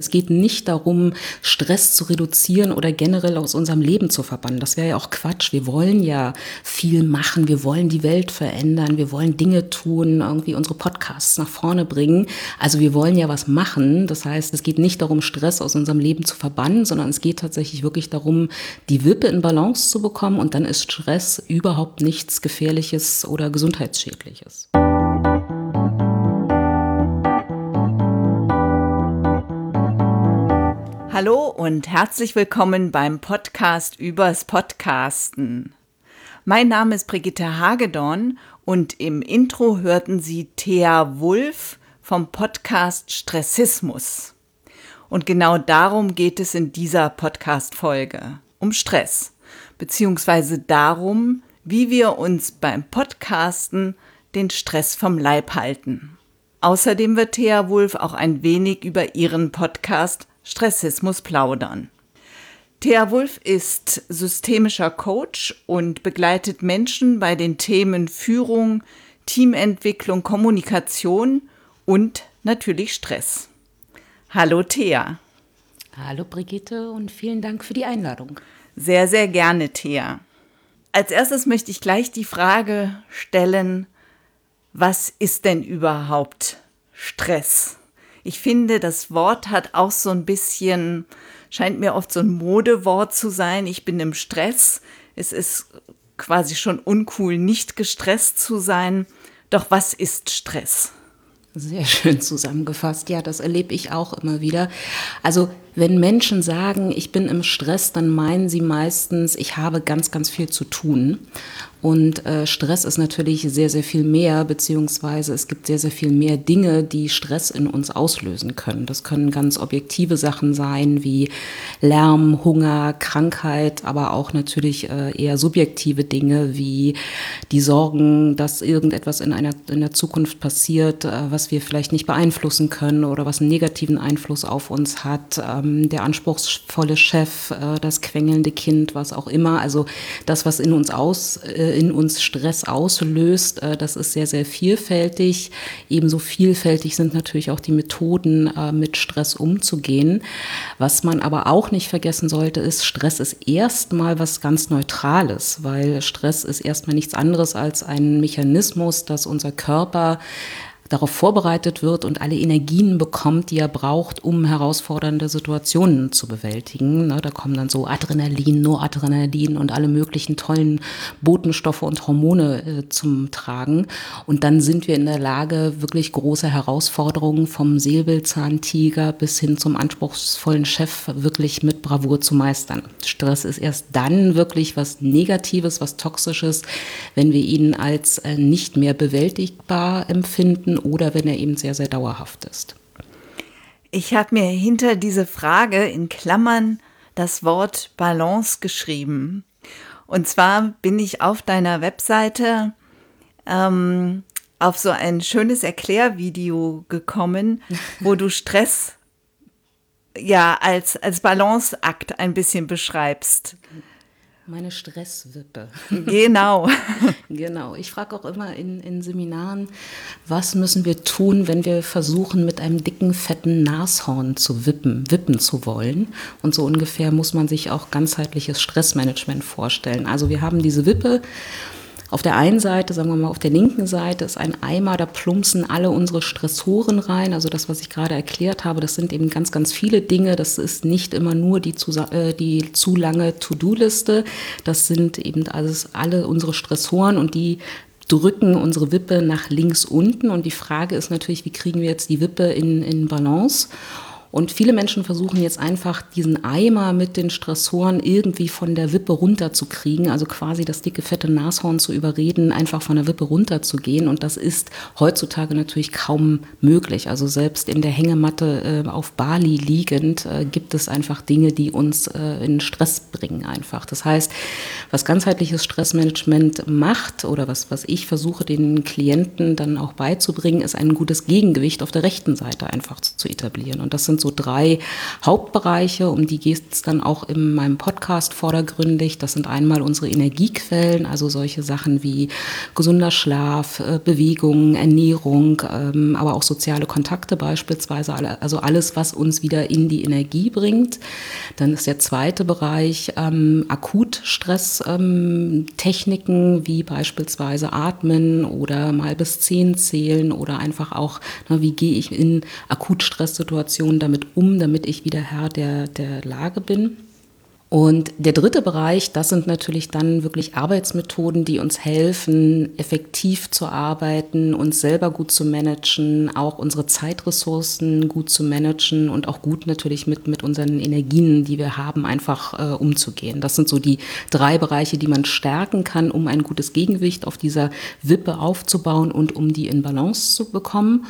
Es geht nicht darum, Stress zu reduzieren oder generell aus unserem Leben zu verbannen. Das wäre ja auch Quatsch. Wir wollen ja viel machen. Wir wollen die Welt verändern. Wir wollen Dinge tun, irgendwie unsere Podcasts nach vorne bringen. Also wir wollen ja was machen. Das heißt, es geht nicht darum, Stress aus unserem Leben zu verbannen, sondern es geht tatsächlich wirklich darum, die Wippe in Balance zu bekommen. Und dann ist Stress überhaupt nichts Gefährliches oder Gesundheitsschädliches. Hallo und herzlich willkommen beim Podcast übers Podcasten. Mein Name ist Brigitte Hagedorn und im Intro hörten Sie Thea Wulff vom Podcast Stressismus. Und genau darum geht es in dieser Podcast-Folge. Um Stress. Beziehungsweise darum, wie wir uns beim Podcasten den Stress vom Leib halten. Außerdem wird Thea Wulff auch ein wenig über ihren Podcast Stressismus plaudern. Thea Wulff ist systemischer Coach und begleitet Menschen bei den Themen Führung, Teamentwicklung, Kommunikation und natürlich Stress. Hallo Thea. Hallo Brigitte und vielen Dank für die Einladung. Sehr, sehr gerne, Thea. Als erstes möchte ich gleich die Frage stellen, was ist denn überhaupt Stress? Ich finde, das Wort hat auch so ein bisschen, scheint mir oft so ein Modewort zu sein. Ich bin im Stress. Es ist quasi schon uncool, nicht gestresst zu sein. Doch was ist Stress? Sehr schön zusammengefasst. Ja, das erlebe ich auch immer wieder. Also wenn Menschen sagen, ich bin im Stress, dann meinen sie meistens, ich habe ganz, ganz viel zu tun. Und äh, Stress ist natürlich sehr, sehr viel mehr, beziehungsweise es gibt sehr, sehr viel mehr Dinge, die Stress in uns auslösen können. Das können ganz objektive Sachen sein, wie Lärm, Hunger, Krankheit, aber auch natürlich äh, eher subjektive Dinge, wie die Sorgen, dass irgendetwas in, einer, in der Zukunft passiert, äh, was wir vielleicht nicht beeinflussen können oder was einen negativen Einfluss auf uns hat. Ähm, der anspruchsvolle Chef, äh, das quengelnde Kind, was auch immer. Also das, was in uns aus äh, in uns Stress auslöst. Äh, das ist sehr, sehr vielfältig. Ebenso vielfältig sind natürlich auch die Methoden, äh, mit Stress umzugehen. Was man aber auch nicht vergessen sollte, ist, Stress ist erstmal was ganz Neutrales, weil Stress ist erstmal nichts anderes als ein Mechanismus, dass unser Körper darauf vorbereitet wird und alle Energien bekommt, die er braucht, um herausfordernde Situationen zu bewältigen. Ne, da kommen dann so Adrenalin, Noradrenalin und alle möglichen tollen Botenstoffe und Hormone äh, zum Tragen. Und dann sind wir in der Lage, wirklich große Herausforderungen vom Säbelzahntiger bis hin zum anspruchsvollen Chef wirklich mit Bravour zu meistern. Stress ist erst dann wirklich was Negatives, was Toxisches, wenn wir ihn als äh, nicht mehr bewältigbar empfinden oder wenn er eben sehr, sehr dauerhaft ist. Ich habe mir hinter diese Frage in Klammern das Wort Balance geschrieben. Und zwar bin ich auf deiner Webseite ähm, auf so ein schönes Erklärvideo gekommen, wo du Stress ja als, als Balanceakt ein bisschen beschreibst. Meine Stresswippe. Genau. genau. Ich frage auch immer in, in Seminaren, was müssen wir tun, wenn wir versuchen, mit einem dicken, fetten Nashorn zu wippen, wippen zu wollen. Und so ungefähr muss man sich auch ganzheitliches Stressmanagement vorstellen. Also wir haben diese Wippe auf der einen Seite, sagen wir mal, auf der linken Seite ist ein Eimer, da plumpsen alle unsere Stressoren rein. Also das, was ich gerade erklärt habe, das sind eben ganz, ganz viele Dinge. Das ist nicht immer nur die zu, äh, die zu lange To-Do-Liste. Das sind eben alles, alle unsere Stressoren und die drücken unsere Wippe nach links unten. Und die Frage ist natürlich, wie kriegen wir jetzt die Wippe in, in Balance? Und viele Menschen versuchen jetzt einfach diesen Eimer mit den Stressoren irgendwie von der Wippe runterzukriegen, also quasi das dicke, fette Nashorn zu überreden, einfach von der Wippe runterzugehen. Und das ist heutzutage natürlich kaum möglich. Also selbst in der Hängematte äh, auf Bali liegend äh, gibt es einfach Dinge, die uns äh, in Stress bringen einfach. Das heißt, was ganzheitliches Stressmanagement macht oder was, was ich versuche den Klienten dann auch beizubringen, ist ein gutes Gegengewicht auf der rechten Seite einfach zu, zu etablieren. Und das sind sind so drei Hauptbereiche, um die geht es dann auch in meinem Podcast vordergründig. Das sind einmal unsere Energiequellen, also solche Sachen wie gesunder Schlaf, äh, Bewegung, Ernährung, ähm, aber auch soziale Kontakte beispielsweise, also alles, was uns wieder in die Energie bringt. Dann ist der zweite Bereich ähm, Akutstresstechniken, ähm, wie beispielsweise Atmen oder mal bis zehn zählen oder einfach auch, na, wie gehe ich in Akutstresssituationen damit um, damit ich wieder Herr der, der Lage bin. Und der dritte Bereich, das sind natürlich dann wirklich Arbeitsmethoden, die uns helfen, effektiv zu arbeiten, uns selber gut zu managen, auch unsere Zeitressourcen gut zu managen und auch gut natürlich mit, mit unseren Energien, die wir haben, einfach äh, umzugehen. Das sind so die drei Bereiche, die man stärken kann, um ein gutes Gegengewicht auf dieser Wippe aufzubauen und um die in Balance zu bekommen.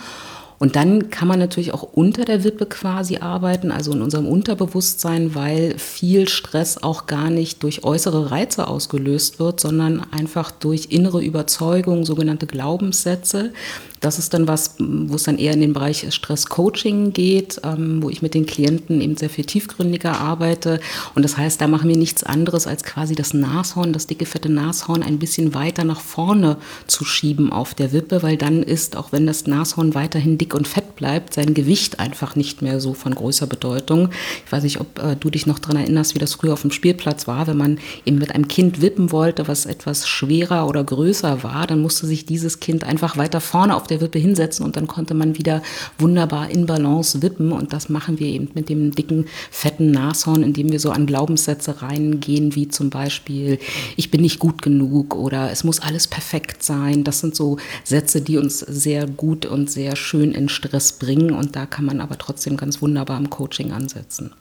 Und dann kann man natürlich auch unter der Wippe quasi arbeiten, also in unserem Unterbewusstsein, weil viel Stress auch gar nicht durch äußere Reize ausgelöst wird, sondern einfach durch innere Überzeugung, sogenannte Glaubenssätze, das ist dann was, wo es dann eher in den Bereich Stress-Coaching geht, ähm, wo ich mit den Klienten eben sehr viel tiefgründiger arbeite. Und das heißt, da machen wir nichts anderes, als quasi das Nashorn, das dicke, fette Nashorn ein bisschen weiter nach vorne zu schieben auf der Wippe, weil dann ist, auch wenn das Nashorn weiterhin dick und fett bleibt, sein Gewicht einfach nicht mehr so von großer Bedeutung. Ich weiß nicht, ob äh, du dich noch daran erinnerst, wie das früher auf dem Spielplatz war, wenn man eben mit einem Kind wippen wollte, was etwas schwerer oder größer war, dann musste sich dieses Kind einfach weiter vorne auf der Wippe hinsetzen und dann konnte man wieder wunderbar in Balance wippen. Und das machen wir eben mit dem dicken, fetten Nashorn, indem wir so an Glaubenssätze reingehen, wie zum Beispiel, ich bin nicht gut genug oder es muss alles perfekt sein. Das sind so Sätze, die uns sehr gut und sehr schön in Stress bringen. Und da kann man aber trotzdem ganz wunderbar im Coaching ansetzen.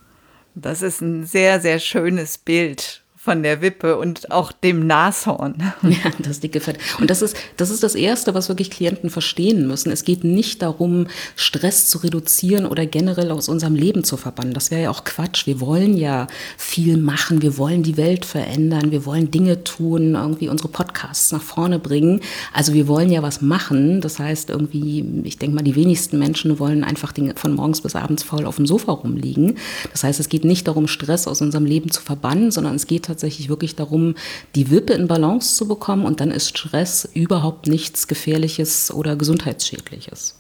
Das ist ein sehr, sehr schönes Bild von der Wippe und auch dem Nashorn. Ja, das dicke Fett. Und das ist, das ist das Erste, was wirklich Klienten verstehen müssen. Es geht nicht darum, Stress zu reduzieren oder generell aus unserem Leben zu verbannen. Das wäre ja auch Quatsch. Wir wollen ja viel machen. Wir wollen die Welt verändern. Wir wollen Dinge tun, irgendwie unsere Podcasts nach vorne bringen. Also wir wollen ja was machen. Das heißt irgendwie, ich denke mal, die wenigsten Menschen wollen einfach von morgens bis abends faul auf dem Sofa rumliegen. Das heißt, es geht nicht darum, Stress aus unserem Leben zu verbannen, sondern es geht tatsächlich tatsächlich wirklich darum, die Wippe in Balance zu bekommen und dann ist Stress überhaupt nichts Gefährliches oder Gesundheitsschädliches.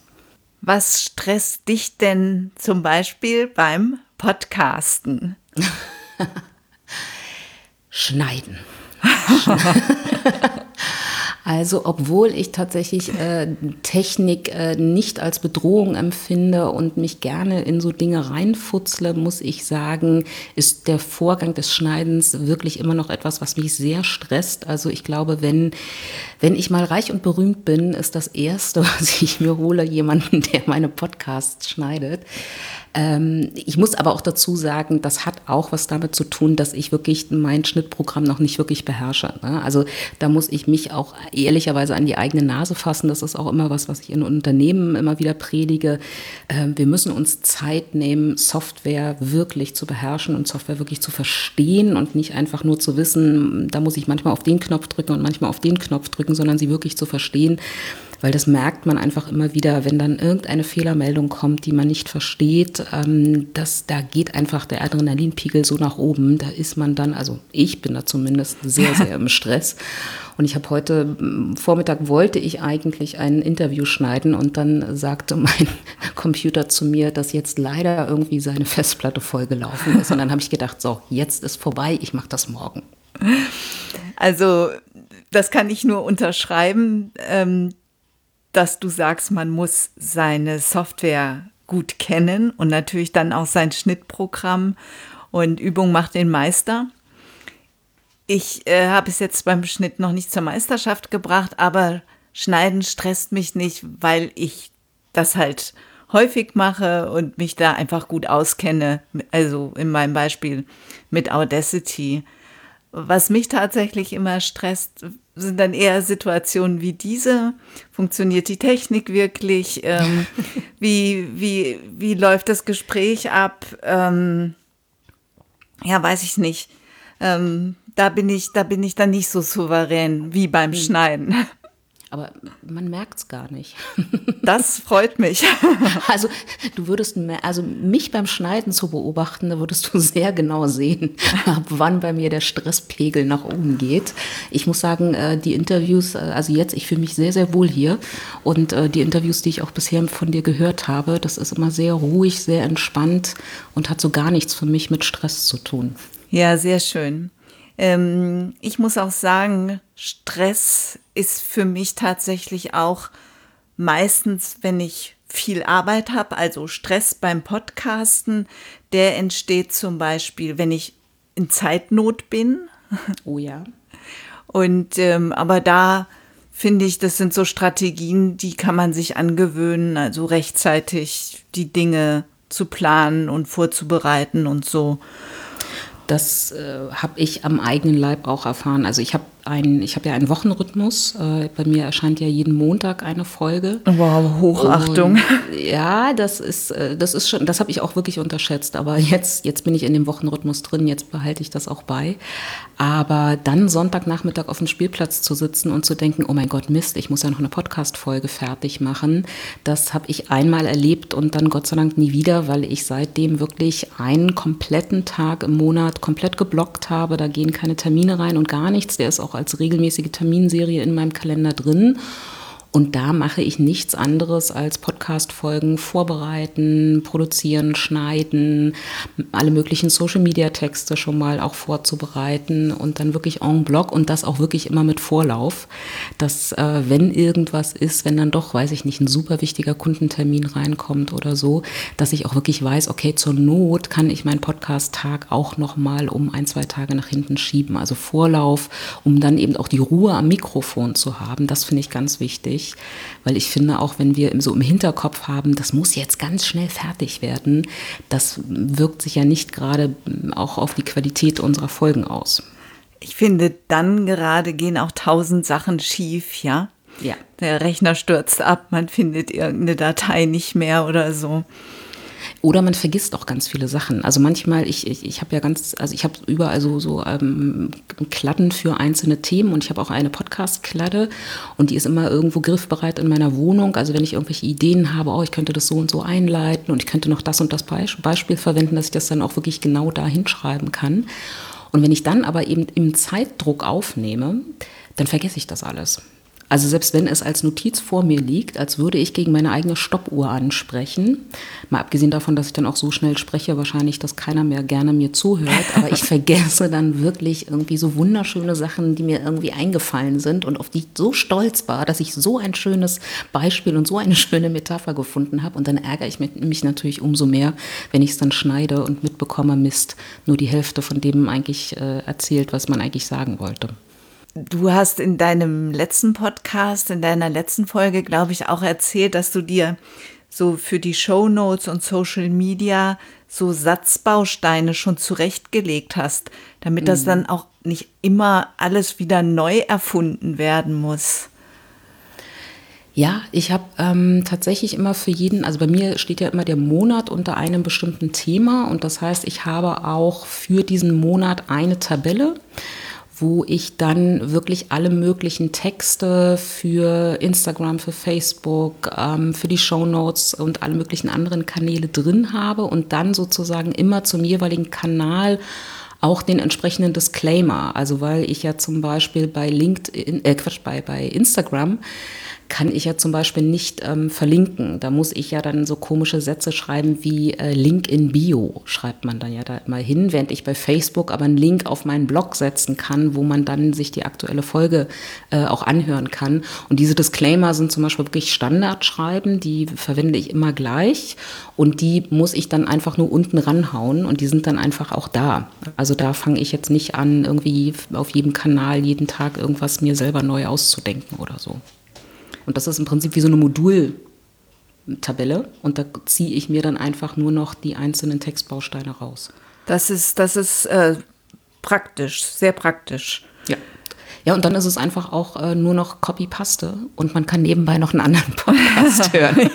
Was stresst dich denn zum Beispiel beim Podcasten? Schneiden. Also obwohl ich tatsächlich äh, Technik äh, nicht als Bedrohung empfinde und mich gerne in so Dinge reinfutzle, muss ich sagen, ist der Vorgang des Schneidens wirklich immer noch etwas, was mich sehr stresst. Also ich glaube, wenn, wenn ich mal reich und berühmt bin, ist das Erste, was ich mir hole, jemanden, der meine Podcasts schneidet. Ähm, ich muss aber auch dazu sagen, das hat auch was damit zu tun, dass ich wirklich mein Schnittprogramm noch nicht wirklich beherrsche. Ne? Also da muss ich mich auch ehrlicherweise an die eigene Nase fassen. Das ist auch immer was, was ich in Unternehmen immer wieder predige. Ähm, wir müssen uns Zeit nehmen, Software wirklich zu beherrschen und Software wirklich zu verstehen und nicht einfach nur zu wissen, da muss ich manchmal auf den Knopf drücken und manchmal auf den Knopf drücken, sondern sie wirklich zu verstehen weil das merkt man einfach immer wieder, wenn dann irgendeine Fehlermeldung kommt, die man nicht versteht, ähm, dass da geht einfach der Adrenalinpegel so nach oben. Da ist man dann, also ich bin da zumindest sehr, sehr im Stress. Und ich habe heute Vormittag wollte ich eigentlich ein Interview schneiden und dann sagte mein Computer zu mir, dass jetzt leider irgendwie seine Festplatte vollgelaufen ist. Und dann habe ich gedacht, so, jetzt ist vorbei, ich mache das morgen. Also das kann ich nur unterschreiben. Ähm, dass du sagst, man muss seine Software gut kennen und natürlich dann auch sein Schnittprogramm und Übung macht den Meister. Ich äh, habe es jetzt beim Schnitt noch nicht zur Meisterschaft gebracht, aber Schneiden stresst mich nicht, weil ich das halt häufig mache und mich da einfach gut auskenne. Also in meinem Beispiel mit Audacity. Was mich tatsächlich immer stresst, sind dann eher Situationen wie diese. Funktioniert die Technik wirklich? Ähm, wie, wie, wie läuft das Gespräch ab? Ähm, ja, weiß ich nicht. Ähm, da bin ich, da bin ich dann nicht so souverän wie beim hm. Schneiden. Aber man merkt es gar nicht. Das freut mich. Also du würdest, also mich beim Schneiden zu beobachten, da würdest du sehr genau sehen, ab wann bei mir der Stresspegel nach oben geht. Ich muss sagen, äh, die Interviews, äh, also jetzt, ich fühle mich sehr, sehr wohl hier. Und äh, die Interviews, die ich auch bisher von dir gehört habe, das ist immer sehr ruhig, sehr entspannt und hat so gar nichts für mich mit Stress zu tun. Ja, sehr schön. Ähm, ich muss auch sagen, Stress ist für mich tatsächlich auch meistens, wenn ich viel Arbeit habe, also Stress beim Podcasten, der entsteht zum Beispiel, wenn ich in Zeitnot bin. Oh ja. Und ähm, aber da finde ich, das sind so Strategien, die kann man sich angewöhnen, also rechtzeitig die Dinge zu planen und vorzubereiten und so. Das äh, habe ich am eigenen Leib auch erfahren. Also ich habe ein, ich habe ja einen Wochenrhythmus. Äh, bei mir erscheint ja jeden Montag eine Folge. Wow, Hochachtung. Und, ja, das ist, äh, das ist schon, das habe ich auch wirklich unterschätzt. Aber jetzt, jetzt bin ich in dem Wochenrhythmus drin. Jetzt behalte ich das auch bei. Aber dann Sonntagnachmittag auf dem Spielplatz zu sitzen und zu denken, oh mein Gott, Mist, ich muss ja noch eine Podcast-Folge fertig machen. Das habe ich einmal erlebt und dann Gott sei Dank nie wieder, weil ich seitdem wirklich einen kompletten Tag im Monat komplett geblockt habe. Da gehen keine Termine rein und gar nichts. Der ist auch als regelmäßige Terminserie in meinem Kalender drin. Und da mache ich nichts anderes als Podcast-Folgen vorbereiten, produzieren, schneiden, alle möglichen Social-Media-Texte schon mal auch vorzubereiten und dann wirklich en bloc und das auch wirklich immer mit Vorlauf, dass äh, wenn irgendwas ist, wenn dann doch, weiß ich nicht, ein super wichtiger Kundentermin reinkommt oder so, dass ich auch wirklich weiß, okay, zur Not kann ich meinen Podcast-Tag auch noch mal um ein, zwei Tage nach hinten schieben. Also Vorlauf, um dann eben auch die Ruhe am Mikrofon zu haben. Das finde ich ganz wichtig wichtig, weil ich finde, auch wenn wir so im Hinterkopf haben, das muss jetzt ganz schnell fertig werden, das wirkt sich ja nicht gerade auch auf die Qualität unserer Folgen aus. Ich finde, dann gerade gehen auch tausend Sachen schief, ja? Ja. Der Rechner stürzt ab, man findet irgendeine Datei nicht mehr oder so. Oder man vergisst auch ganz viele Sachen. Also manchmal, ich, ich, ich habe ja ganz, also ich habe überall so, so ähm, Kladden für einzelne Themen und ich habe auch eine Podcast-Kladde und die ist immer irgendwo griffbereit in meiner Wohnung. Also wenn ich irgendwelche Ideen habe, oh, ich könnte das so und so einleiten und ich könnte noch das und das Beispiel verwenden, dass ich das dann auch wirklich genau da hinschreiben kann. Und wenn ich dann aber eben im Zeitdruck aufnehme, dann vergesse ich das alles. Also selbst wenn es als Notiz vor mir liegt, als würde ich gegen meine eigene Stoppuhr ansprechen, mal abgesehen davon, dass ich dann auch so schnell spreche, wahrscheinlich, dass keiner mehr gerne mir zuhört, aber ich vergesse dann wirklich irgendwie so wunderschöne Sachen, die mir irgendwie eingefallen sind und auf die ich so stolz war, dass ich so ein schönes Beispiel und so eine schöne Metapher gefunden habe und dann ärgere ich mich natürlich umso mehr, wenn ich es dann schneide und mitbekomme, Mist, nur die Hälfte von dem eigentlich äh, erzählt, was man eigentlich sagen wollte. Du hast in deinem letzten Podcast, in deiner letzten Folge, glaube ich, auch erzählt, dass du dir so für die Show Notes und Social Media so Satzbausteine schon zurechtgelegt hast, damit mhm. das dann auch nicht immer alles wieder neu erfunden werden muss. Ja, ich habe ähm, tatsächlich immer für jeden, also bei mir steht ja immer der Monat unter einem bestimmten Thema und das heißt, ich habe auch für diesen Monat eine Tabelle wo ich dann wirklich alle möglichen Texte für Instagram, für Facebook, ähm, für die Show Notes und alle möglichen anderen Kanäle drin habe und dann sozusagen immer zum jeweiligen Kanal auch den entsprechenden Disclaimer. Also weil ich ja zum Beispiel bei LinkedIn, äh Quatsch, bei, bei Instagram kann ich ja zum Beispiel nicht ähm, verlinken. Da muss ich ja dann so komische Sätze schreiben wie äh, Link in Bio, schreibt man dann ja da immer hin, während ich bei Facebook aber einen Link auf meinen Blog setzen kann, wo man dann sich die aktuelle Folge äh, auch anhören kann. Und diese Disclaimer sind zum Beispiel wirklich Standardschreiben, die verwende ich immer gleich und die muss ich dann einfach nur unten ranhauen und die sind dann einfach auch da. Also da fange ich jetzt nicht an, irgendwie auf jedem Kanal jeden Tag irgendwas mir selber neu auszudenken oder so. Und das ist im Prinzip wie so eine Modultabelle und da ziehe ich mir dann einfach nur noch die einzelnen Textbausteine raus. Das ist, das ist äh, praktisch, sehr praktisch. Ja. Ja, und dann ist es einfach auch äh, nur noch Copy-Paste und man kann nebenbei noch einen anderen Podcast hören.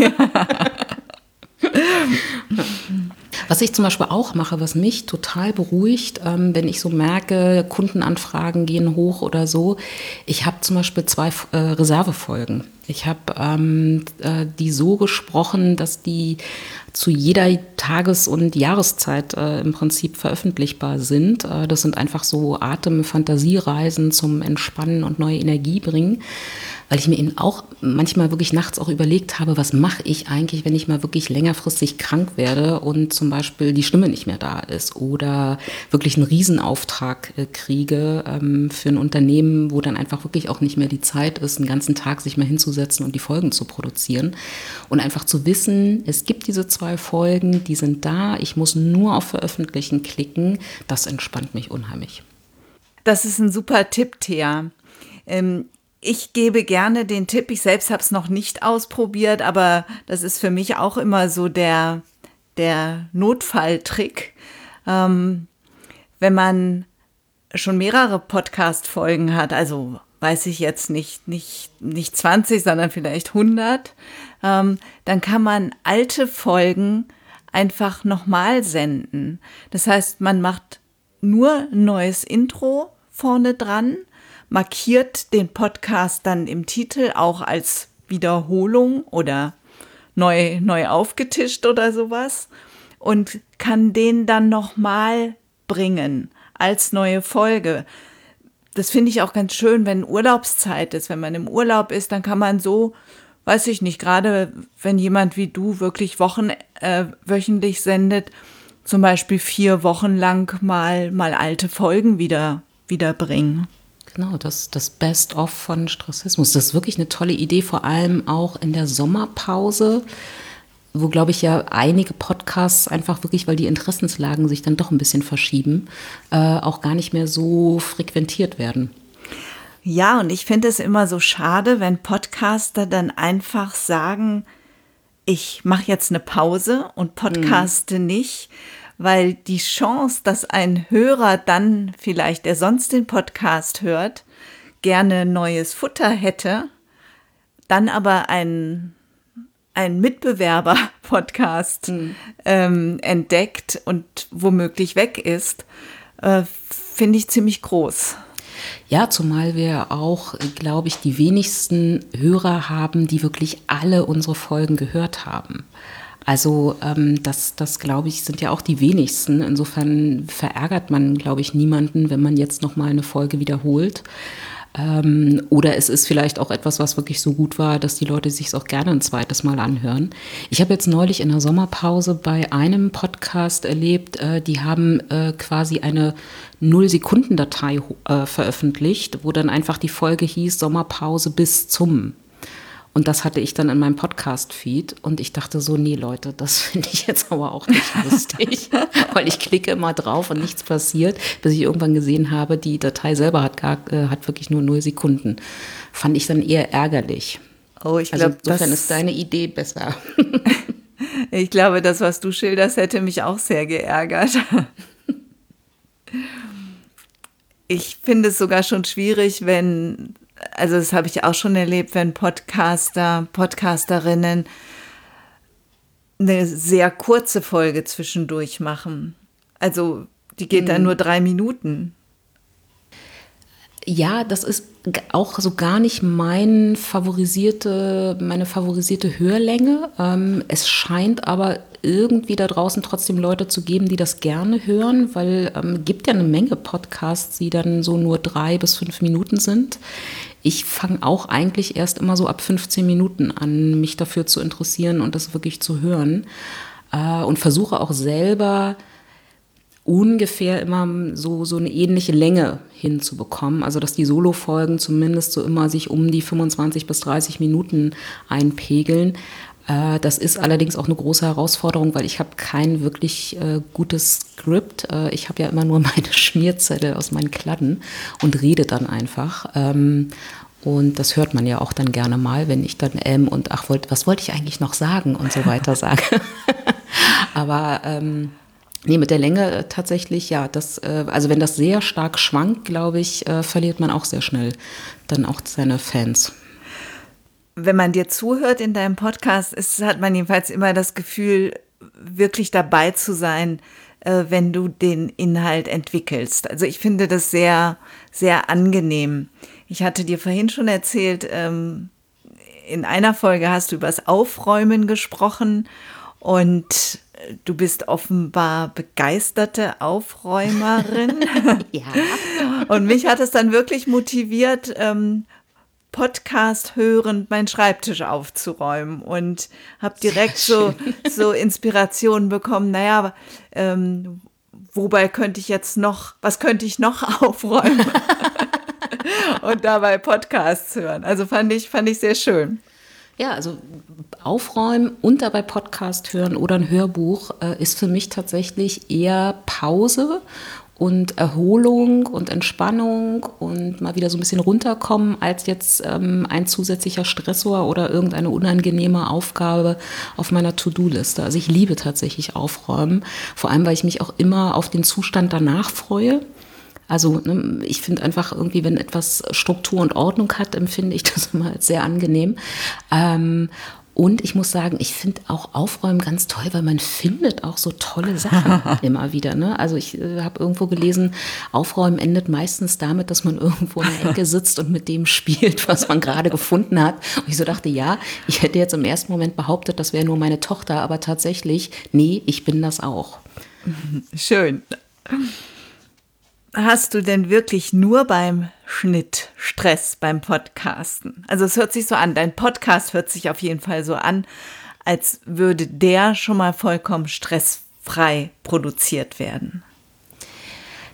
Was ich zum Beispiel auch mache, was mich total beruhigt, ähm, wenn ich so merke, Kundenanfragen gehen hoch oder so. Ich habe zum Beispiel zwei äh, Reservefolgen. Ich habe ähm, äh, die so gesprochen, dass die zu jeder Tages- und Jahreszeit äh, im Prinzip veröffentlichbar sind. Äh, das sind einfach so Atem-Fantasiereisen zum Entspannen und neue Energie bringen weil ich mir eben auch manchmal wirklich nachts auch überlegt habe, was mache ich eigentlich, wenn ich mal wirklich längerfristig krank werde und zum Beispiel die Stimme nicht mehr da ist oder wirklich einen Riesenauftrag äh, kriege ähm, für ein Unternehmen, wo dann einfach wirklich auch nicht mehr die Zeit ist, einen ganzen Tag sich mal hinzusetzen und die Folgen zu produzieren und einfach zu wissen, es gibt diese zwei Folgen, die sind da, ich muss nur auf Veröffentlichen klicken, das entspannt mich unheimlich. Das ist ein super Tipp, Thea. Ähm, ich gebe gerne den Tipp, ich selbst habe es noch nicht ausprobiert, aber das ist für mich auch immer so der, der Notfalltrick. Ähm, wenn man schon mehrere Podcast-Folgen hat, also weiß ich jetzt nicht, nicht, nicht 20, sondern vielleicht 100, ähm, dann kann man alte Folgen einfach nochmal senden. Das heißt, man macht nur ein neues Intro vorne dran markiert den Podcast dann im Titel auch als Wiederholung oder neu, neu aufgetischt oder sowas und kann den dann nochmal bringen als neue Folge. Das finde ich auch ganz schön, wenn Urlaubszeit ist. Wenn man im Urlaub ist, dann kann man so, weiß ich nicht, gerade wenn jemand wie du wirklich Wochen, äh, wöchentlich sendet, zum Beispiel vier Wochen lang mal, mal alte Folgen wieder, wieder bringen. Genau, das, das Best-of von Stressismus. Das ist wirklich eine tolle Idee, vor allem auch in der Sommerpause, wo, glaube ich, ja einige Podcasts einfach wirklich, weil die Interessenslagen sich dann doch ein bisschen verschieben, äh, auch gar nicht mehr so frequentiert werden. Ja, und ich finde es immer so schade, wenn Podcaster dann einfach sagen, ich mache jetzt eine Pause und podcaste mhm. nicht weil die Chance, dass ein Hörer dann vielleicht, der sonst den Podcast hört, gerne neues Futter hätte, dann aber ein, ein Mitbewerber-Podcast mhm. ähm, entdeckt und womöglich weg ist, äh, finde ich ziemlich groß. Ja, zumal wir auch, glaube ich, die wenigsten Hörer haben, die wirklich alle unsere Folgen gehört haben. Also ähm, das, das glaube ich, sind ja auch die wenigsten. Insofern verärgert man, glaube ich, niemanden, wenn man jetzt noch mal eine Folge wiederholt. Ähm, oder es ist vielleicht auch etwas, was wirklich so gut war, dass die Leute sich es auch gerne ein zweites Mal anhören. Ich habe jetzt neulich in der Sommerpause bei einem Podcast erlebt, äh, die haben äh, quasi eine Null-Sekunden-Datei äh, veröffentlicht, wo dann einfach die Folge hieß Sommerpause bis zum. Und das hatte ich dann in meinem Podcast-Feed und ich dachte so, nee Leute, das finde ich jetzt aber auch nicht lustig, weil ich klicke immer drauf und nichts passiert, bis ich irgendwann gesehen habe, die Datei selber hat, gar, äh, hat wirklich nur null Sekunden. Fand ich dann eher ärgerlich. Oh, ich glaube, also insofern ist deine Idee besser. ich glaube, das, was du schilderst, hätte mich auch sehr geärgert. Ich finde es sogar schon schwierig, wenn also das habe ich auch schon erlebt, wenn Podcaster, Podcasterinnen eine sehr kurze Folge zwischendurch machen. Also die geht mhm. dann nur drei Minuten. Ja, das ist auch so gar nicht mein favorisierte, meine favorisierte Hörlänge. Ähm, es scheint aber irgendwie da draußen trotzdem Leute zu geben, die das gerne hören, weil ähm, gibt ja eine Menge Podcasts, die dann so nur drei bis fünf Minuten sind. Ich fange auch eigentlich erst immer so ab 15 Minuten an, mich dafür zu interessieren und das wirklich zu hören. Äh, und versuche auch selber ungefähr immer so, so eine ähnliche Länge hinzubekommen. Also dass die Solo-Folgen zumindest so immer sich um die 25 bis 30 Minuten einpegeln. Äh, das ist allerdings auch eine große Herausforderung, weil ich habe kein wirklich äh, gutes Skript. Äh, ich habe ja immer nur meine Schmierzettel aus meinen Kladden und rede dann einfach. Ähm, und das hört man ja auch dann gerne mal, wenn ich dann ähm und ach, wollt, was wollte ich eigentlich noch sagen und so weiter sage. Aber ähm, nee, mit der Länge tatsächlich, ja, das, äh, also wenn das sehr stark schwankt, glaube ich, äh, verliert man auch sehr schnell dann auch seine Fans wenn man dir zuhört in deinem Podcast, ist, hat man jedenfalls immer das Gefühl, wirklich dabei zu sein, äh, wenn du den Inhalt entwickelst. Also ich finde das sehr, sehr angenehm. Ich hatte dir vorhin schon erzählt, ähm, in einer Folge hast du über das Aufräumen gesprochen und du bist offenbar begeisterte Aufräumerin. ja. Und mich hat es dann wirklich motiviert, ähm, Podcast hörend meinen Schreibtisch aufzuräumen und habe direkt so, so Inspirationen bekommen. Naja, ähm, wobei könnte ich jetzt noch, was könnte ich noch aufräumen? und dabei Podcasts hören. Also fand ich, fand ich sehr schön. Ja, also aufräumen und dabei Podcast hören oder ein Hörbuch äh, ist für mich tatsächlich eher Pause und Erholung und Entspannung und mal wieder so ein bisschen runterkommen, als jetzt ähm, ein zusätzlicher Stressor oder irgendeine unangenehme Aufgabe auf meiner To-Do-Liste. Also ich liebe tatsächlich Aufräumen, vor allem weil ich mich auch immer auf den Zustand danach freue. Also ne, ich finde einfach irgendwie, wenn etwas Struktur und Ordnung hat, empfinde ich das immer als sehr angenehm. Ähm, und ich muss sagen, ich finde auch Aufräumen ganz toll, weil man findet auch so tolle Sachen immer wieder. Ne? Also ich äh, habe irgendwo gelesen, Aufräumen endet meistens damit, dass man irgendwo in der Ecke sitzt und mit dem spielt, was man gerade gefunden hat. Und ich so dachte, ja, ich hätte jetzt im ersten Moment behauptet, das wäre nur meine Tochter, aber tatsächlich, nee, ich bin das auch. Schön. Hast du denn wirklich nur beim Schnitt Stress beim Podcasten? Also es hört sich so an, dein Podcast hört sich auf jeden Fall so an, als würde der schon mal vollkommen stressfrei produziert werden.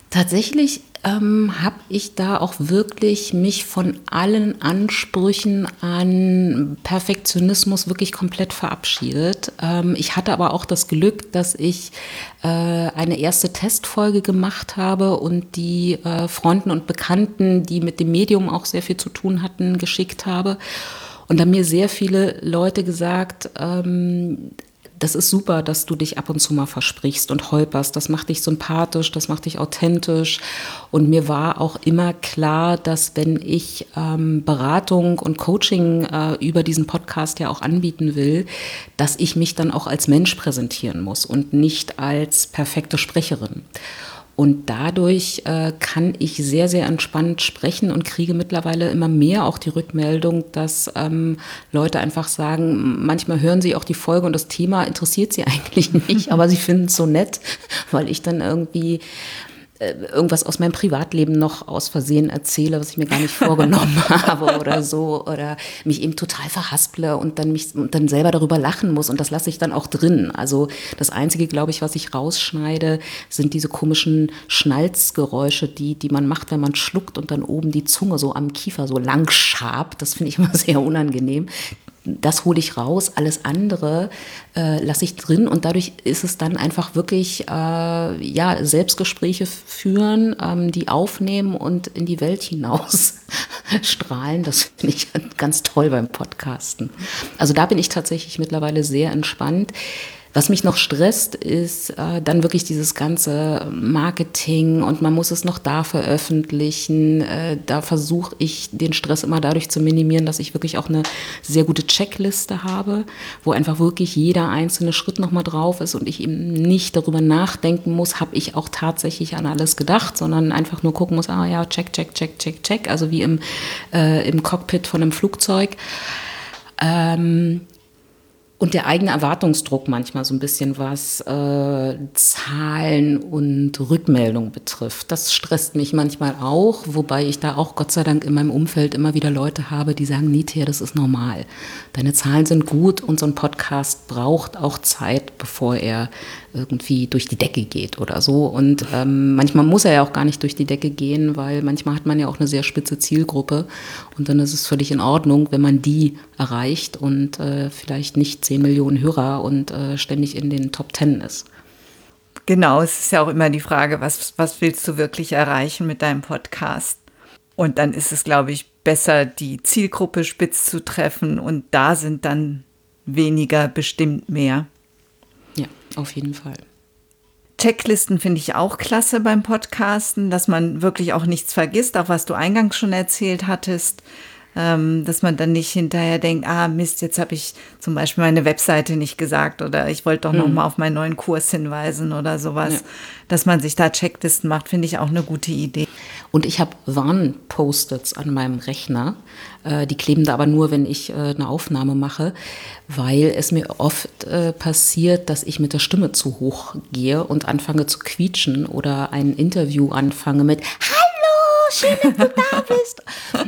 Tatsächlich ähm, habe ich da auch wirklich mich von allen Ansprüchen an Perfektionismus wirklich komplett verabschiedet. Ähm, ich hatte aber auch das Glück, dass ich äh, eine erste Testfolge gemacht habe und die äh, Freunden und Bekannten, die mit dem Medium auch sehr viel zu tun hatten, geschickt habe. Und da mir sehr viele Leute gesagt, ähm, das ist super, dass du dich ab und zu mal versprichst und holperst. Das macht dich sympathisch, das macht dich authentisch. Und mir war auch immer klar, dass wenn ich ähm, Beratung und Coaching äh, über diesen Podcast ja auch anbieten will, dass ich mich dann auch als Mensch präsentieren muss und nicht als perfekte Sprecherin. Und dadurch äh, kann ich sehr, sehr entspannt sprechen und kriege mittlerweile immer mehr auch die Rückmeldung, dass ähm, Leute einfach sagen, manchmal hören sie auch die Folge und das Thema interessiert sie eigentlich nicht, aber sie finden es so nett, weil ich dann irgendwie irgendwas aus meinem Privatleben noch aus Versehen erzähle, was ich mir gar nicht vorgenommen habe oder so oder mich eben total verhasple und dann mich und dann selber darüber lachen muss und das lasse ich dann auch drin. Also das einzige, glaube ich, was ich rausschneide, sind diese komischen Schnalzgeräusche, die die man macht, wenn man schluckt und dann oben die Zunge so am Kiefer so lang schabt. Das finde ich immer sehr unangenehm das hole ich raus, alles andere äh, lasse ich drin und dadurch ist es dann einfach wirklich äh, ja Selbstgespräche führen, ähm, die aufnehmen und in die Welt hinaus strahlen. Das finde ich ganz toll beim Podcasten. Also da bin ich tatsächlich mittlerweile sehr entspannt. Was mich noch stresst, ist äh, dann wirklich dieses ganze Marketing und man muss es noch da veröffentlichen. Äh, da versuche ich den Stress immer dadurch zu minimieren, dass ich wirklich auch eine sehr gute Checkliste habe, wo einfach wirklich jeder einzelne Schritt nochmal drauf ist und ich eben nicht darüber nachdenken muss, habe ich auch tatsächlich an alles gedacht, sondern einfach nur gucken muss, ah ja, check, check, check, check, check, also wie im, äh, im Cockpit von einem Flugzeug. Ähm, und der eigene Erwartungsdruck manchmal so ein bisschen, was äh, Zahlen und Rückmeldung betrifft. Das stresst mich manchmal auch, wobei ich da auch Gott sei Dank in meinem Umfeld immer wieder Leute habe, die sagen, Nithya, das ist normal. Deine Zahlen sind gut und so ein Podcast braucht auch Zeit, bevor er irgendwie durch die Decke geht oder so. Und ähm, manchmal muss er ja auch gar nicht durch die Decke gehen, weil manchmal hat man ja auch eine sehr spitze Zielgruppe und dann ist es völlig in Ordnung, wenn man die erreicht und äh, vielleicht nicht 10 Millionen Hörer und äh, ständig in den Top Ten ist. Genau, es ist ja auch immer die Frage, was, was willst du wirklich erreichen mit deinem Podcast? Und dann ist es, glaube ich, besser, die Zielgruppe spitz zu treffen und da sind dann weniger bestimmt mehr. Auf jeden Fall. Checklisten finde ich auch klasse beim Podcasten, dass man wirklich auch nichts vergisst, auch was du eingangs schon erzählt hattest. Ähm, dass man dann nicht hinterher denkt, ah Mist, jetzt habe ich zum Beispiel meine Webseite nicht gesagt oder ich wollte doch noch mhm. mal auf meinen neuen Kurs hinweisen oder sowas, ja. dass man sich da Checklisten macht, finde ich auch eine gute Idee. Und ich habe Warn-Post-its an meinem Rechner. Äh, die kleben da aber nur, wenn ich äh, eine Aufnahme mache, weil es mir oft äh, passiert, dass ich mit der Stimme zu hoch gehe und anfange zu quietschen oder ein Interview anfange mit Hallo! Schön, dass du da bist.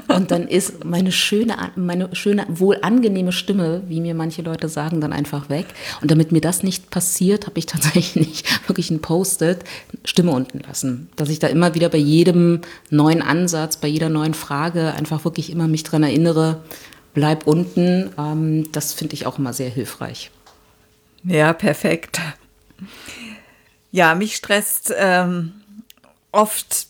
Und dann ist meine schöne, meine schöne, wohl angenehme Stimme, wie mir manche Leute sagen, dann einfach weg. Und damit mir das nicht passiert, habe ich tatsächlich wirklich ein Post-it, Stimme unten lassen. Dass ich da immer wieder bei jedem neuen Ansatz, bei jeder neuen Frage einfach wirklich immer mich dran erinnere, bleib unten. Ähm, das finde ich auch immer sehr hilfreich. Ja, perfekt. Ja, mich stresst ähm, oft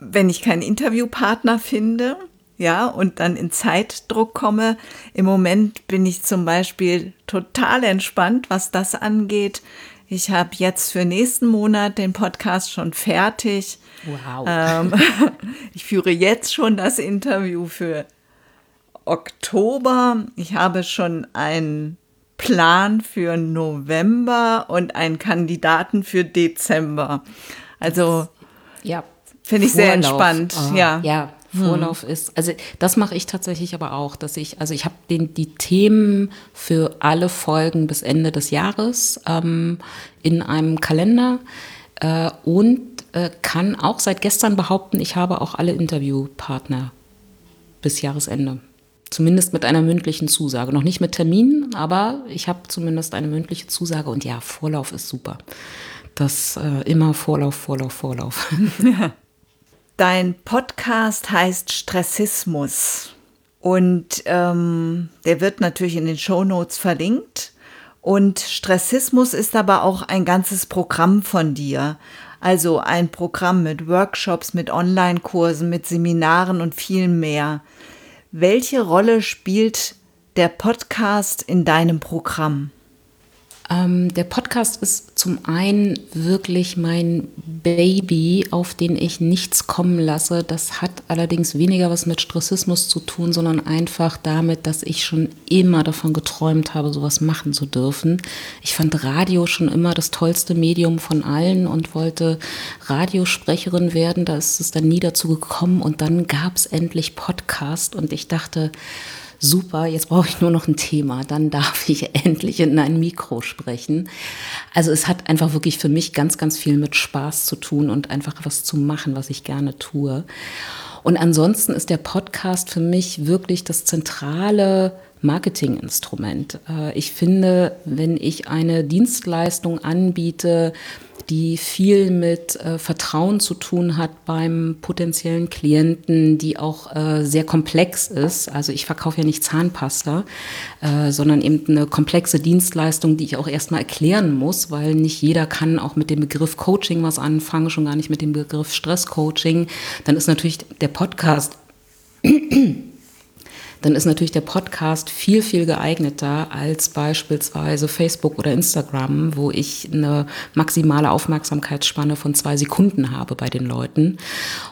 wenn ich keinen Interviewpartner finde, ja, und dann in Zeitdruck komme. Im Moment bin ich zum Beispiel total entspannt, was das angeht. Ich habe jetzt für nächsten Monat den Podcast schon fertig. Wow. Ähm, ich führe jetzt schon das Interview für Oktober. Ich habe schon einen Plan für November und einen Kandidaten für Dezember. Also ja, Finde ich sehr entspannt, oh, ja. Ja, hm. Vorlauf hm. ist, also das mache ich tatsächlich aber auch, dass ich, also ich habe die Themen für alle Folgen bis Ende des Jahres ähm, in einem Kalender äh, und äh, kann auch seit gestern behaupten, ich habe auch alle Interviewpartner bis Jahresende. Zumindest mit einer mündlichen Zusage. Noch nicht mit Terminen, aber ich habe zumindest eine mündliche Zusage und ja, Vorlauf ist super. Das äh, immer Vorlauf, Vorlauf, Vorlauf. Ja. Dein Podcast heißt Stressismus und ähm, der wird natürlich in den Show Notes verlinkt. Und Stressismus ist aber auch ein ganzes Programm von dir. Also ein Programm mit Workshops, mit Online-Kursen, mit Seminaren und viel mehr. Welche Rolle spielt der Podcast in deinem Programm? Ähm, der Podcast ist zum einen wirklich mein Baby, auf den ich nichts kommen lasse. Das hat allerdings weniger was mit Stressismus zu tun, sondern einfach damit, dass ich schon immer davon geträumt habe, sowas machen zu dürfen. Ich fand Radio schon immer das tollste Medium von allen und wollte Radiosprecherin werden. Da ist es dann nie dazu gekommen und dann gab es endlich Podcast und ich dachte, super, jetzt brauche ich nur noch ein Thema, dann darf ich endlich in ein Mikro sprechen. Also es hat einfach wirklich für mich ganz, ganz viel mit Spaß zu tun und einfach was zu machen, was ich gerne tue. Und ansonsten ist der Podcast für mich wirklich das zentrale Marketinginstrument. Äh, ich finde, wenn ich eine Dienstleistung anbiete, die viel mit äh, Vertrauen zu tun hat beim potenziellen Klienten, die auch äh, sehr komplex ist. Also ich verkaufe ja nicht Zahnpasta, äh, sondern eben eine komplexe Dienstleistung, die ich auch erstmal erklären muss, weil nicht jeder kann auch mit dem Begriff Coaching was anfangen, schon gar nicht mit dem Begriff Stresscoaching. Dann ist natürlich der Podcast dann ist natürlich der Podcast viel, viel geeigneter als beispielsweise Facebook oder Instagram, wo ich eine maximale Aufmerksamkeitsspanne von zwei Sekunden habe bei den Leuten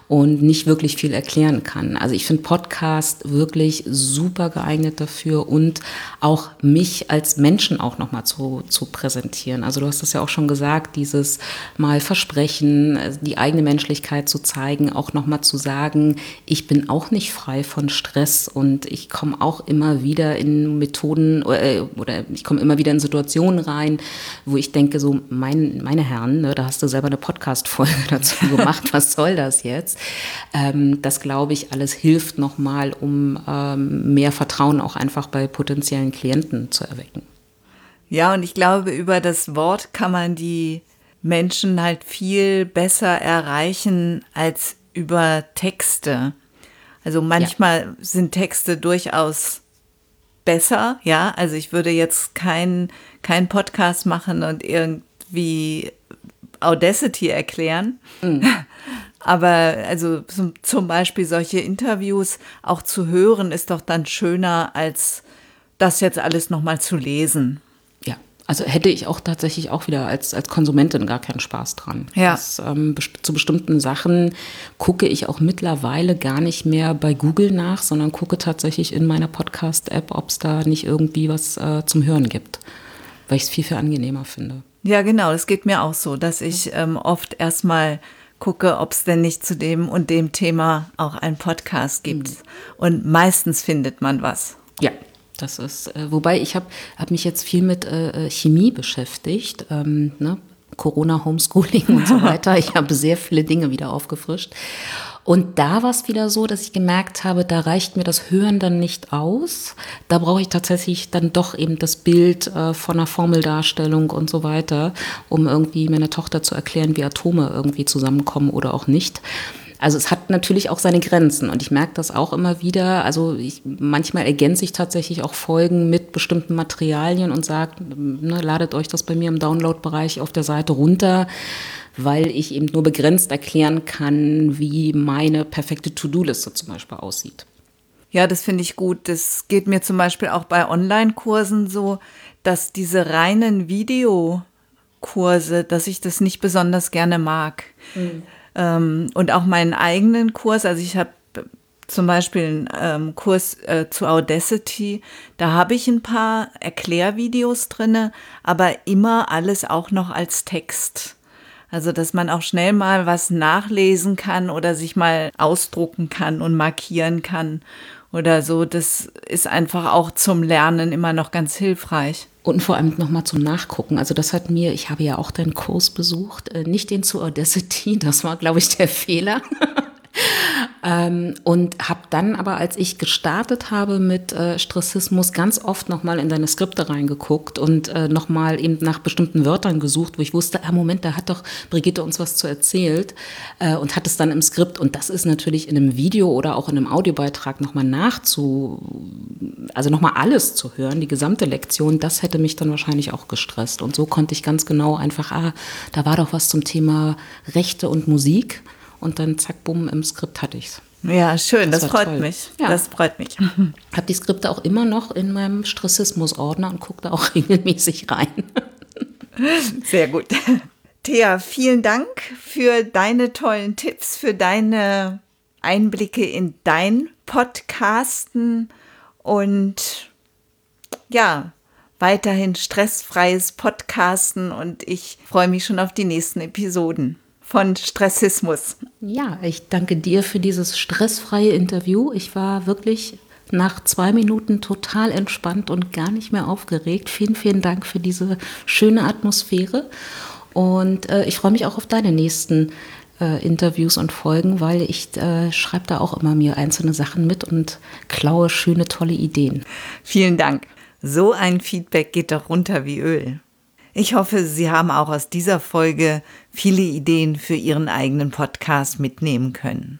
und nicht wirklich viel erklären kann. Also ich finde Podcast wirklich super geeignet dafür und auch mich als Menschen auch nochmal zu, zu präsentieren. Also du hast das ja auch schon gesagt, dieses mal versprechen, die eigene Menschlichkeit zu zeigen, auch nochmal zu sagen, ich bin auch nicht frei von Stress und ich ich komme auch immer wieder in Methoden äh, oder ich komme immer wieder in Situationen rein, wo ich denke, so, mein, meine Herren, ne, da hast du selber eine Podcast-Folge dazu gemacht, was soll das jetzt? Ähm, das glaube ich, alles hilft nochmal, um ähm, mehr Vertrauen auch einfach bei potenziellen Klienten zu erwecken. Ja, und ich glaube, über das Wort kann man die Menschen halt viel besser erreichen als über Texte. Also manchmal ja. sind Texte durchaus besser, ja. Also ich würde jetzt keinen kein Podcast machen und irgendwie Audacity erklären. Mhm. Aber also zum Beispiel solche Interviews auch zu hören, ist doch dann schöner, als das jetzt alles nochmal zu lesen. Also hätte ich auch tatsächlich auch wieder als, als Konsumentin gar keinen Spaß dran. Ja. Das, ähm, best zu bestimmten Sachen gucke ich auch mittlerweile gar nicht mehr bei Google nach, sondern gucke tatsächlich in meiner Podcast-App, ob es da nicht irgendwie was äh, zum Hören gibt, weil ich es viel, viel angenehmer finde. Ja, genau, das geht mir auch so, dass ich ähm, oft erstmal gucke, ob es denn nicht zu dem und dem Thema auch einen Podcast gibt. Mhm. Und meistens findet man was. Ja, das ist, äh, wobei ich habe hab mich jetzt viel mit äh, äh, Chemie beschäftigt, ähm, ne? Corona, Homeschooling und so weiter. Ich habe sehr viele Dinge wieder aufgefrischt. Und da war es wieder so, dass ich gemerkt habe, da reicht mir das Hören dann nicht aus. Da brauche ich tatsächlich dann doch eben das Bild äh, von einer Formeldarstellung und so weiter, um irgendwie meiner Tochter zu erklären, wie Atome irgendwie zusammenkommen oder auch nicht. Also es hat natürlich auch seine Grenzen und ich merke das auch immer wieder. Also ich, manchmal ergänze ich tatsächlich auch Folgen mit bestimmten Materialien und sage, ne, ladet euch das bei mir im Download-Bereich auf der Seite runter, weil ich eben nur begrenzt erklären kann, wie meine perfekte To-Do-Liste zum Beispiel aussieht. Ja, das finde ich gut. Das geht mir zum Beispiel auch bei Online-Kursen so, dass diese reinen Videokurse, dass ich das nicht besonders gerne mag. Mhm. Ähm, und auch meinen eigenen Kurs, also ich habe zum Beispiel einen ähm, Kurs äh, zu Audacity, da habe ich ein paar Erklärvideos drinne, aber immer alles auch noch als Text. Also, dass man auch schnell mal was nachlesen kann oder sich mal ausdrucken kann und markieren kann oder so. Das ist einfach auch zum Lernen immer noch ganz hilfreich. Und vor allem nochmal zum Nachgucken. Also das hat mir, ich habe ja auch deinen Kurs besucht, äh, nicht den zu Audacity, das war, glaube ich, der Fehler. Ähm, und habe dann aber, als ich gestartet habe mit äh, Stressismus, ganz oft nochmal in deine Skripte reingeguckt und äh, nochmal eben nach bestimmten Wörtern gesucht, wo ich wusste, ah Moment, da hat doch Brigitte uns was zu erzählt äh, und hat es dann im Skript. Und das ist natürlich in einem Video oder auch in einem Audiobeitrag nochmal nachzu, also nochmal alles zu hören, die gesamte Lektion, das hätte mich dann wahrscheinlich auch gestresst. Und so konnte ich ganz genau einfach, ah, da war doch was zum Thema Rechte und Musik und dann zack, bumm, im Skript hatte ich es. Ja, schön, das, das freut toll. mich. Ja. Das freut mich. Ich habe die Skripte auch immer noch in meinem Stressismus-Ordner und gucke da auch regelmäßig rein. Sehr gut. Thea, vielen Dank für deine tollen Tipps, für deine Einblicke in dein Podcasten und ja, weiterhin stressfreies Podcasten und ich freue mich schon auf die nächsten Episoden von Stressismus. Ja, ich danke dir für dieses stressfreie Interview. Ich war wirklich nach zwei Minuten total entspannt und gar nicht mehr aufgeregt. Vielen, vielen Dank für diese schöne Atmosphäre. Und äh, ich freue mich auch auf deine nächsten äh, Interviews und Folgen, weil ich äh, schreibe da auch immer mir einzelne Sachen mit und klaue schöne, tolle Ideen. Vielen Dank. So ein Feedback geht doch runter wie Öl. Ich hoffe, Sie haben auch aus dieser Folge viele Ideen für Ihren eigenen Podcast mitnehmen können.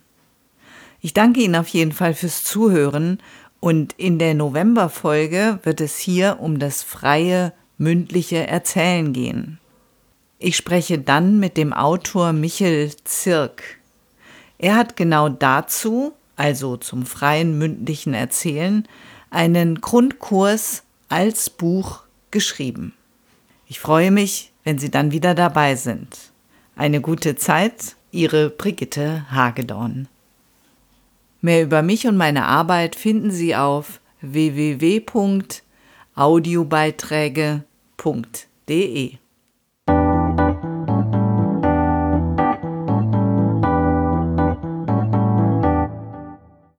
Ich danke Ihnen auf jeden Fall fürs Zuhören und in der Novemberfolge wird es hier um das freie mündliche Erzählen gehen. Ich spreche dann mit dem Autor Michel Zirk. Er hat genau dazu, also zum freien mündlichen Erzählen, einen Grundkurs als Buch geschrieben. Ich freue mich, wenn Sie dann wieder dabei sind. Eine gute Zeit, Ihre Brigitte Hagedorn. Mehr über mich und meine Arbeit finden Sie auf www.audiobeiträge.de.